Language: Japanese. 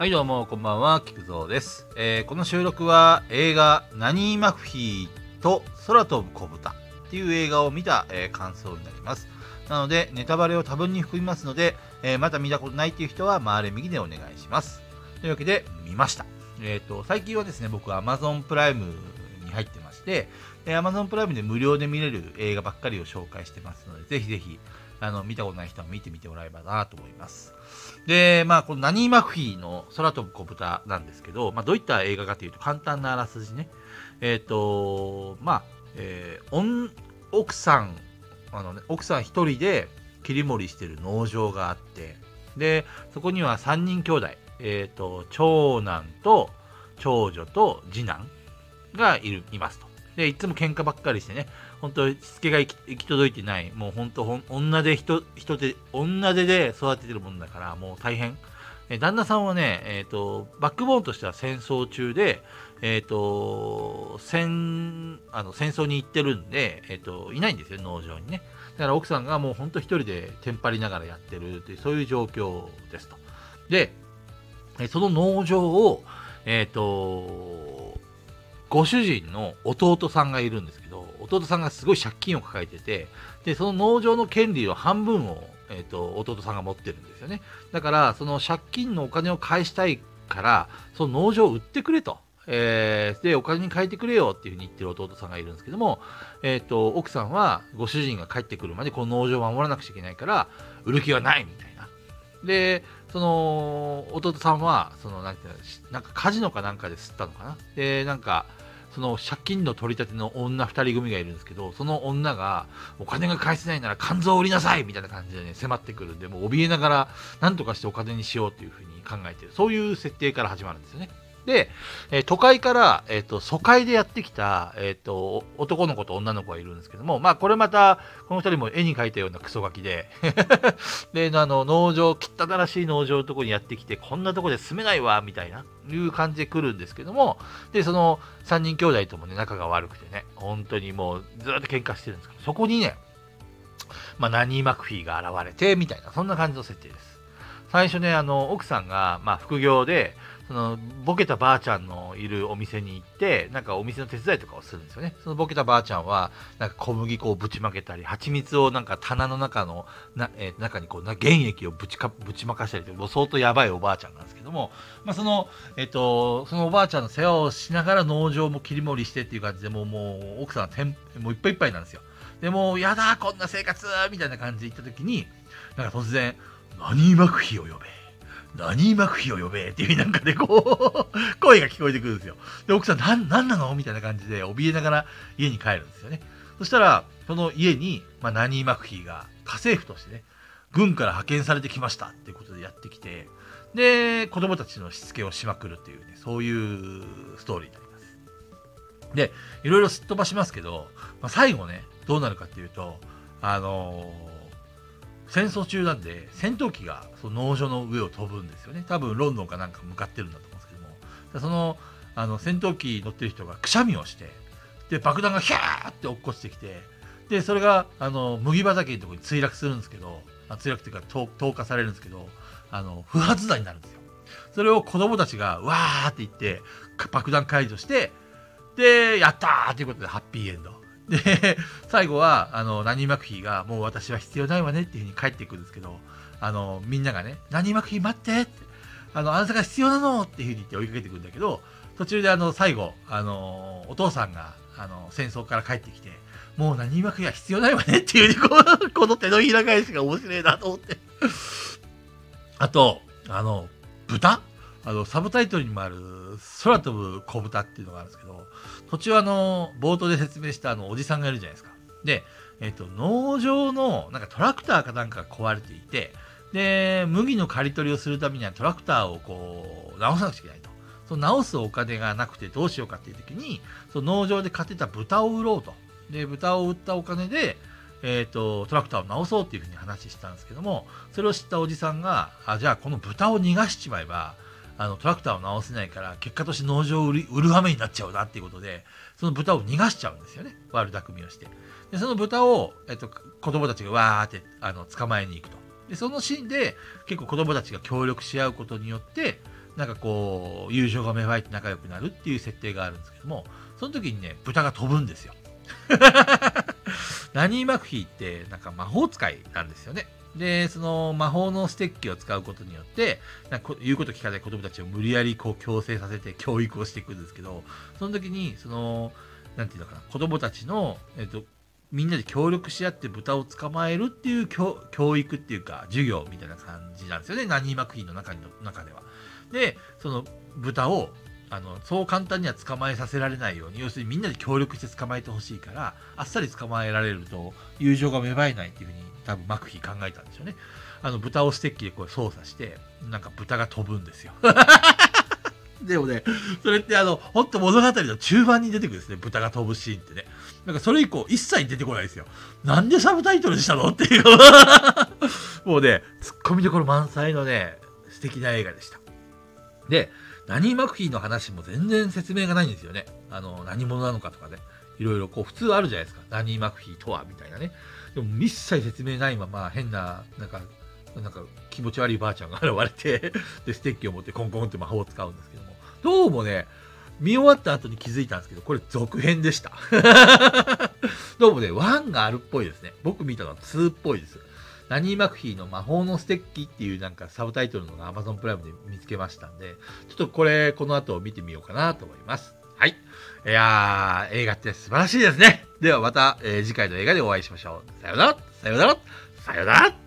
はいどうもこんばんは菊蔵です、えーこの収録は映画「ナニー・マフィーと空飛ぶ子豚」っていう映画を見た、えー感想になります。なのでネタバレを多分に含みますので、えーまだ見たことないっていう人は回れ右でお願いします。というわけで見ました。えっ、と最近はですね僕は Amazon プライムに入ってましてえー Amazon プライムで無料で見れる映画ばっかりを紹介してますのでぜひぜひあの見たことない人は見てみてもらえばなと思いますで、まあ、このナニー・マフィーの空飛ぶ小豚なんですけど、まあ、どういった映画かというと、簡単なあらすじね。えっ、と、まあ、えー女奥さん、あのね、奥さん一人で切り盛りしてる農場があって、で、そこには3人兄弟、えっ、と、長男と長女と次男がいる、いますと。で、いつも喧嘩ばっかりしてね、本当しつけが行き届いてない、もう本当ほん、女で人、人で、女手で育ててるもんだから、もう大変。え旦那さんはね、えっ、と、バックボーンとしては戦争中で、えっ、と、戦、あの、戦争に行ってるんで、えっ、と、いないんですよ、農場にね。だから奥さんがもう本当一人でテンパりながらやってるっていう、そういう状況ですと。で、その農場を、えっ、と、ご主人の弟さんがいるんですけど、弟さんがすごい借金を抱えてて、で、その農場の権利の半分を、えっ、と、弟さんが持ってるんですよね。だから、その借金のお金を返したいから、その農場を売ってくれと。えーで、お金に変えてくれよっていうふうに言ってる弟さんがいるんですけども、えっ、と、奥さんはご主人が帰ってくるまでこの農場を守らなくちゃいけないから、売る気はないみたいな。で、その、弟さんは、その、なんていうの、なんかカジノかなんかで吸ったのかな？で、なんか、その借金の取り立ての女2人組がいるんですけど、その女が、お金が返せないなら肝臓を売りなさいみたいな感じでね、迫ってくるんで、もう怯えながら、なんとかしてお金にしようっていうふうに考えてる。そういう設定から始まるんですよね。で、え都会から、えっ、と、疎開でやってきた、えっ、と、男の子と女の子がいるんですけども、まあ、これまた、この二人も絵に描いたようなクソガキで、で、あの、農場、汚らしい農場のとこにやってきて、こんなとこで住めないわ、みたいな、いう感じで来るんですけども、で、その3人兄弟ともね、仲が悪くてね、本当にもうずっと喧嘩してるんですけど、そこにね、まあ、ナニー・マクフィーが現れて、みたいな、そんな感じの設定です。最初ね、あの、奥さんが、まあ、副業で、その、ボケたばあちゃんのいるお店に行って、なんかお店の手伝いとかをするんですよね。そのボケたばあちゃんは、なんか小麦粉をぶちまけたり、蜂蜜をなんか棚の中の、なえー中にこう、な原液をぶちかぶちまかしたりともう相当やばいおばあちゃんなんですけども、まあ、その、えっ、と、そのおばあちゃんの世話をしながら農場も切り盛りしてっていう感じで、もう、もう、奥さんはてんもういっぱいいっぱいなんですよ。でもう、やだ、こんな生活みたいな感じで行った時に、なんか突然、ナニー・マクフィーを呼べ。ナニー・マクフィーを呼べっていうなんかでこう、声が聞こえてくるんですよ。で、奥さん、なん、なんなの？みたいな感じで、怯えながら家に帰るんですよね。そしたら、その家に、まあ、ナニー・マクフィーが家政婦としてね、軍から派遣されてきましたっていうことでやってきて、で、子供たちのしつけをしまくるっていうね、そういうストーリーになります。で、いろいろすっ飛ばしますけど、まあ、最後ね、どうなるかっていうと、あのー戦争中なんで戦闘機がその農場の上を飛ぶんですよね。多分ロンドンかなんか向かってるんだと思うんですけども。そのあの戦闘機乗ってる人がくしゃみをしてで爆弾がヒャーって落っこちてきてでそれがあの麦畑のところに墜落するんですけど墜落っていうか投投下されるんですけどあの不発弾になるんですよ。それを子供たちがわーって言って爆弾解除してでやったーっていうことでハッピーエンド。で、最後は、あの、ナニー・マクフィーが、もう私は必要ないわねっていうふうに帰っていくんですけど、あの、みんながね、ナニー・マクフィー待ってって、あの、あなたが必要なのっていうふうに言って追いかけてくるんだけど、途中であの、最後、あの、お父さんが、あの、戦争から帰ってきて、もうナニー・マクフィーは必要ないわねっていうふうに、こう、この手のひら返しが面白いなと思って。あと、あの、豚？あの、サブタイトルにもある、空飛ぶ小豚っていうのがあるんですけど、途中あの、冒頭で説明したあの、おじさんがいるじゃないですか。で、えっ、と、農場の、なんかトラクターかなんかが壊れていて、で、麦の刈り取りをするためにはトラクターをこう、直さなくちゃいけないと。その直すお金がなくてどうしようかっていう時に、その農場で買ってた豚を売ろうと。で、豚を売ったお金で、えっ、と、トラクターを直そうっていうふうに話したんですけども、それを知ったおじさんが、あ、じゃあこの豚を逃がしちまえば、あのトラクターを直せないから結果として農場を売り売る羽目になっちゃうなっていうことでその豚を逃がしちゃうんですよね悪巧みをしてでその豚を、えっと、子供たちがわーってあの捕まえに行くとでそのシーンで結構子供たちが協力し合うことによってなんかこう、友情が芽生えて仲良くなるっていう設定があるんですけども、その時にね、豚が飛ぶんですよ。ナニー・マクフィーってなんか魔法使いなんですよね。で、その魔法のステッキを使うことによって、なんか言うこと聞かない子供たちを無理やりこう強制させて教育をしていくんですけど、その時に、その、なんていうのかな、子供たちの、えっと、みんなで協力し合って豚を捕まえるっていう教育っていうか、授業みたいな感じなんですよね。ナニー・マクフィーの中の中では。で、その豚をあのそう簡単には捕まえさせられないように要するにみんなで協力して捕まえてほしいからあっさり捕まえられると友情が芽生えないっていうふうに多分マクフィー考えたんでしょうねあの豚をステッキでこう操作してなんか豚が飛ぶんですよ でもね、それってあの、ほんと物語の中盤に出てくるんですね、豚が飛ぶシーンってね。なんかそれ以降一切出てこないですよ。なんでサブタイトルにしたのっていう。もうね、ツッコミどころ満載のね、素敵な映画でした。で、ナニー・マクフィーの話も全然説明がないんですよね。あの、何者なのかとかね。いろいろこう普通あるじゃないですか。ナニー・マクフィーとは、みたいなね。でも一切説明ないまま変な、なんか、なんか気持ち悪いばあちゃんが現れて で、ステッキを持ってコンコンって魔法を使うんですけども、どうもね、見終わった後に気づいたんですけど、これ続編でした。どうもね、1があるっぽいですね。僕見たのは2っぽいです。ラニー・マクフィーの魔法のステッキっていうなんかサブタイトルのが Amazon プライムで見つけましたんで、ちょっとこれ、この後見てみようかなと思います。はい。いやー、映画って素晴らしいですね。ではまた、えー、次回の映画でお会いしましょう。さよなら、さよなら、さよなら。